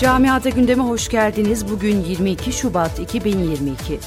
Camiada gündeme hoş geldiniz. Bugün 22 Şubat 2022.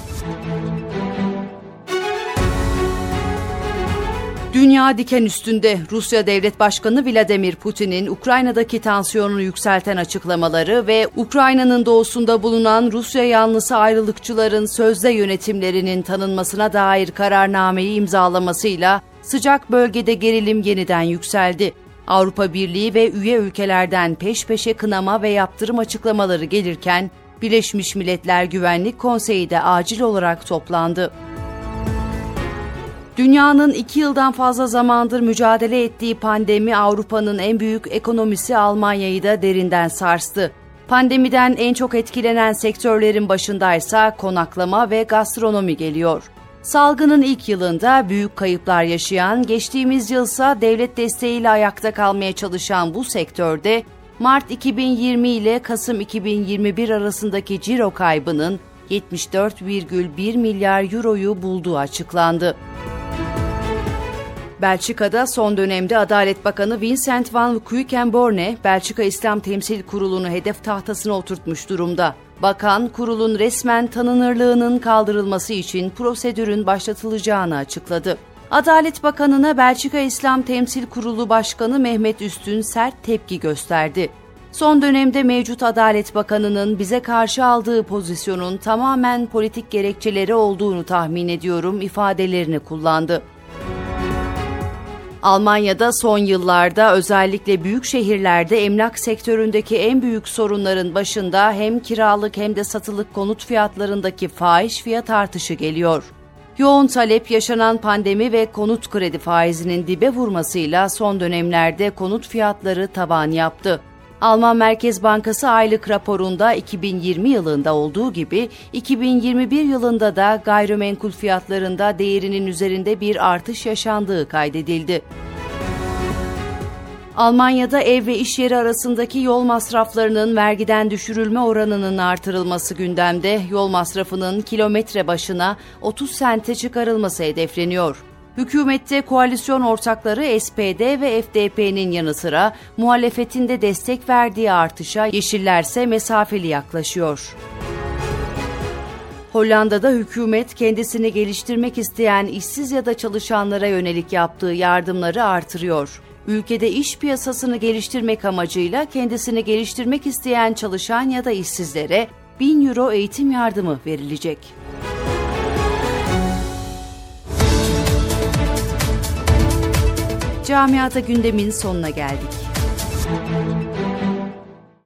Dünya diken üstünde Rusya Devlet Başkanı Vladimir Putin'in Ukrayna'daki tansiyonunu yükselten açıklamaları ve Ukrayna'nın doğusunda bulunan Rusya yanlısı ayrılıkçıların sözde yönetimlerinin tanınmasına dair kararnameyi imzalamasıyla sıcak bölgede gerilim yeniden yükseldi. Avrupa Birliği ve üye ülkelerden peş peşe kınama ve yaptırım açıklamaları gelirken Birleşmiş Milletler Güvenlik Konseyi de acil olarak toplandı. Dünyanın iki yıldan fazla zamandır mücadele ettiği pandemi Avrupa'nın en büyük ekonomisi Almanya'yı da derinden sarstı. Pandemiden en çok etkilenen sektörlerin başındaysa konaklama ve gastronomi geliyor. Salgının ilk yılında büyük kayıplar yaşayan, geçtiğimiz yılsa devlet desteğiyle ayakta kalmaya çalışan bu sektörde Mart 2020 ile Kasım 2021 arasındaki ciro kaybının 74,1 milyar euroyu bulduğu açıklandı. Belçika'da son dönemde Adalet Bakanı Vincent van Quickenborne, Belçika İslam Temsil Kurulu'nu hedef tahtasına oturtmuş durumda. Bakan, kurulun resmen tanınırlığının kaldırılması için prosedürün başlatılacağını açıkladı. Adalet Bakanı'na Belçika İslam Temsil Kurulu Başkanı Mehmet Üstün sert tepki gösterdi. Son dönemde mevcut Adalet Bakanı'nın bize karşı aldığı pozisyonun tamamen politik gerekçeleri olduğunu tahmin ediyorum ifadelerini kullandı. Almanya'da son yıllarda özellikle büyük şehirlerde emlak sektöründeki en büyük sorunların başında hem kiralık hem de satılık konut fiyatlarındaki fahiş fiyat artışı geliyor. Yoğun talep yaşanan pandemi ve konut kredi faizinin dibe vurmasıyla son dönemlerde konut fiyatları tavan yaptı. Alman Merkez Bankası aylık raporunda 2020 yılında olduğu gibi 2021 yılında da gayrimenkul fiyatlarında değerinin üzerinde bir artış yaşandığı kaydedildi. Almanya'da ev ve iş yeri arasındaki yol masraflarının vergiden düşürülme oranının artırılması gündemde, yol masrafının kilometre başına 30 sente çıkarılması hedefleniyor. Hükümette koalisyon ortakları SPD ve FDP'nin yanı sıra muhalefetinde destek verdiği artışa Yeşillerse mesafeli yaklaşıyor. Hollanda'da hükümet kendisini geliştirmek isteyen işsiz ya da çalışanlara yönelik yaptığı yardımları artırıyor. Ülkede iş piyasasını geliştirmek amacıyla kendisini geliştirmek isteyen çalışan ya da işsizlere 1000 euro eğitim yardımı verilecek. Camiata gündemin sonuna geldik.